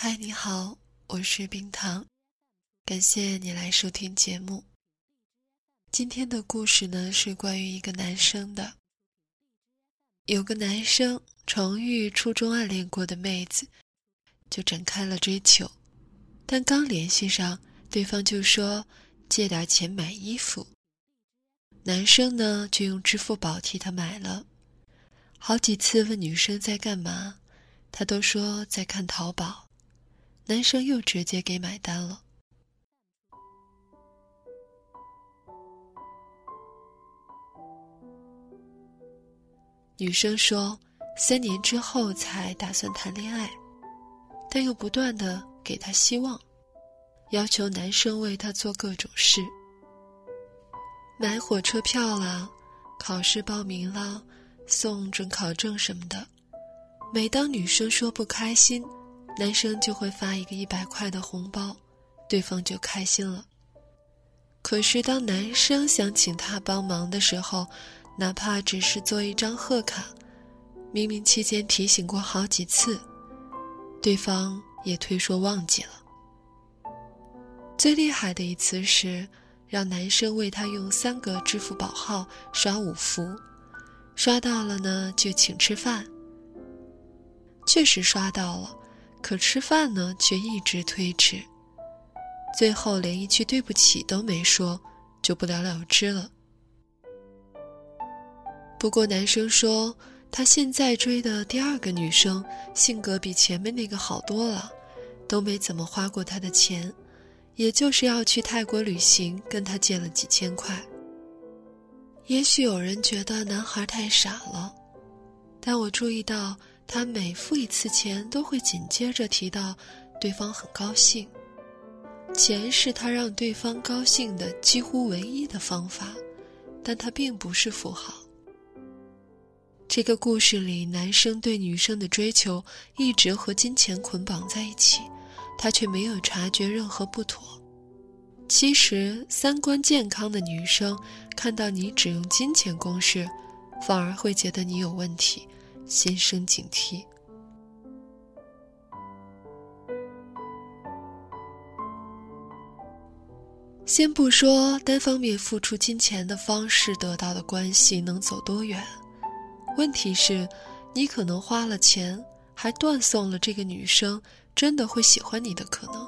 嗨，你好，我是冰糖，感谢你来收听节目。今天的故事呢是关于一个男生的。有个男生重遇初中暗恋过的妹子，就展开了追求，但刚联系上，对方就说借点钱买衣服。男生呢就用支付宝替她买了，好几次问女生在干嘛，她都说在看淘宝。男生又直接给买单了。女生说，三年之后才打算谈恋爱，但又不断的给他希望，要求男生为她做各种事，买火车票啦，考试报名啦，送准考证什么的。每当女生说不开心。男生就会发一个一百块的红包，对方就开心了。可是当男生想请她帮忙的时候，哪怕只是做一张贺卡，明明期间提醒过好几次，对方也推说忘记了。最厉害的一次是，让男生为他用三个支付宝号刷五福，刷到了呢就请吃饭。确实刷到了。可吃饭呢，却一直推迟，最后连一句对不起都没说，就不了了之了。不过男生说，他现在追的第二个女生性格比前面那个好多了，都没怎么花过他的钱，也就是要去泰国旅行，跟他借了几千块。也许有人觉得男孩太傻了，但我注意到。他每付一次钱，都会紧接着提到对方很高兴。钱是他让对方高兴的几乎唯一的方法，但他并不是富豪。这个故事里，男生对女生的追求一直和金钱捆绑在一起，他却没有察觉任何不妥。其实，三观健康的女生看到你只用金钱攻势，反而会觉得你有问题。心生警惕。先不说单方面付出金钱的方式得到的关系能走多远，问题是，你可能花了钱，还断送了这个女生真的会喜欢你的可能。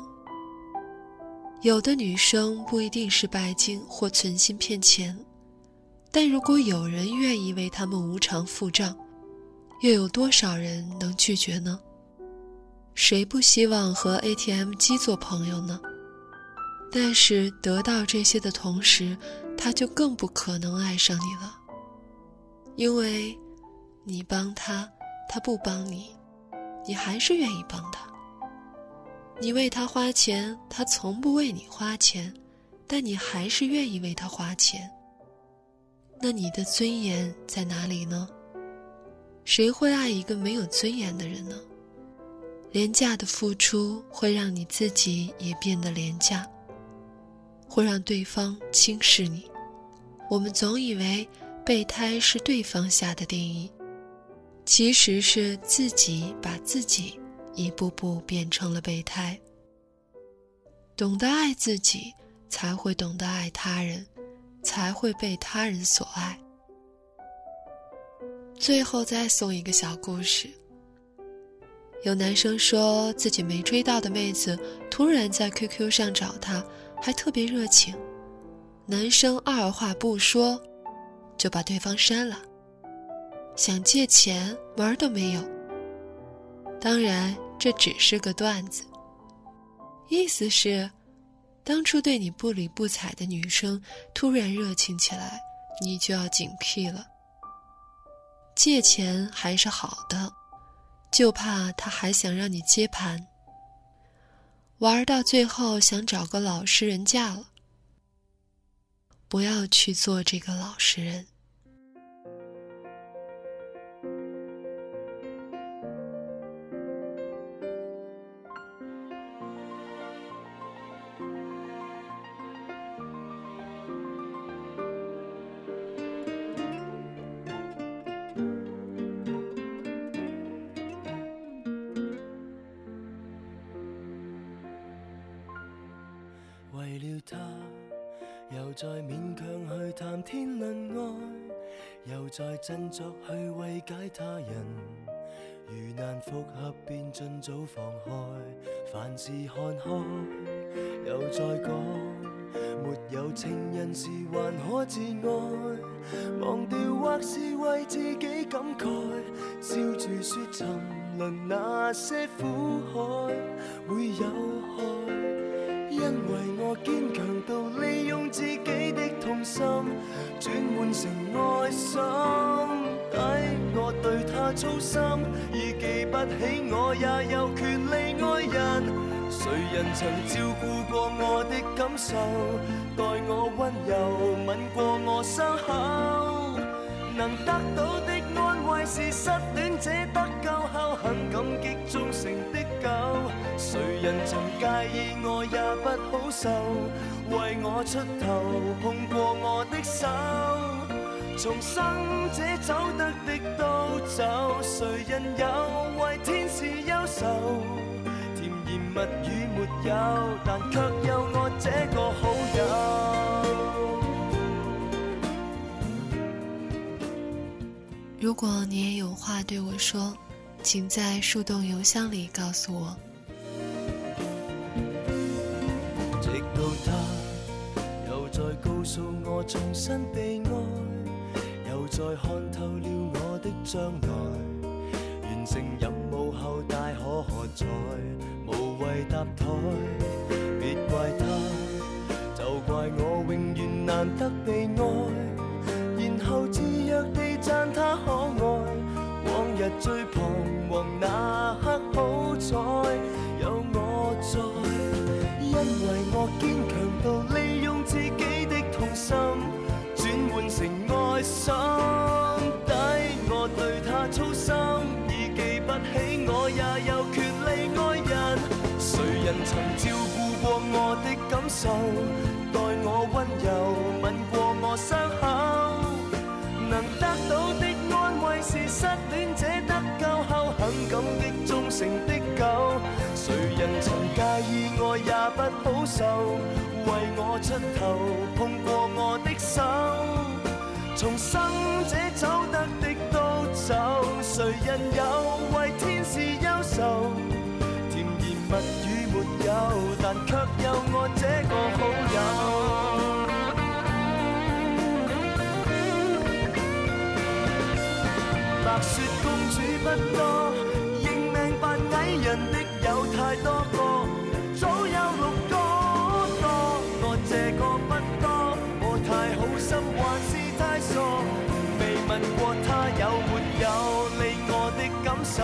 有的女生不一定是拜金或存心骗钱，但如果有人愿意为他们无偿付账。又有多少人能拒绝呢？谁不希望和 ATM 机做朋友呢？但是得到这些的同时，他就更不可能爱上你了，因为，你帮他，他不帮你，你还是愿意帮他。你为他花钱，他从不为你花钱，但你还是愿意为他花钱。那你的尊严在哪里呢？谁会爱一个没有尊严的人呢？廉价的付出会让你自己也变得廉价，会让对方轻视你。我们总以为备胎是对方下的定义，其实是自己把自己一步步变成了备胎。懂得爱自己，才会懂得爱他人，才会被他人所爱。最后再送一个小故事。有男生说自己没追到的妹子突然在 QQ 上找他，还特别热情。男生二话不说，就把对方删了。想借钱门都没有。当然这只是个段子，意思是，当初对你不理不睬的女生突然热情起来，你就要警惕了。借钱还是好的，就怕他还想让你接盘。玩到最后想找个老实人嫁了，不要去做这个老实人。为了他，又再勉强去谈天论爱。又再振作去慰解他人，如难复合便尽早放开，凡事看开。又再讲，没有情人时还可自爱，忘掉或是为自己感慨，笑住说沉沦那些苦海会有害，因为我坚强到利用自己的痛心。转换成爱心，抵我对他操心，已记不起我也有权利爱人。谁人曾照顾过我的感受，待我温柔，吻过我伤口，能得到的安慰是失恋者得救后很感激忠诚的。谁人曾介意我也不好受。为我出头，碰过我的手，重生者走得的都走，谁人有为天使忧愁？甜言蜜语没有，但却有我这个好友。如果你也有话对我说，请在树洞邮箱里告诉我。诉我重新被爱，又再看透了我的将来。完成任务后大可喝彩，无谓搭台。别怪他，就怪我永远难得被爱。然后自若地赞他可爱。往日最彷徨那刻，人曾照顾过我的感受，待我温柔，吻过我伤口，能得到的安慰是失恋者得救后很感激忠诚的狗。谁人曾介意爱也不好受。为我出头，碰过我的手，重生者走得的都走，谁人有为天有我这个好友。白雪公主不多，认命扮矮人的有太多个，早有六个多。我这个不多，我太好心还是太傻，未问过他有没有理我的感受。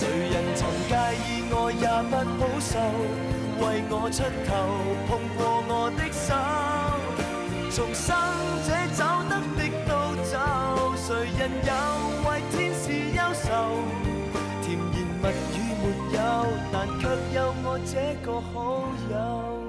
谁人曾介意我也不好受，为我出头，碰过我的手，重生者走得的都走，谁人有为天使忧愁？甜言蜜语没有，但却有我这个好友。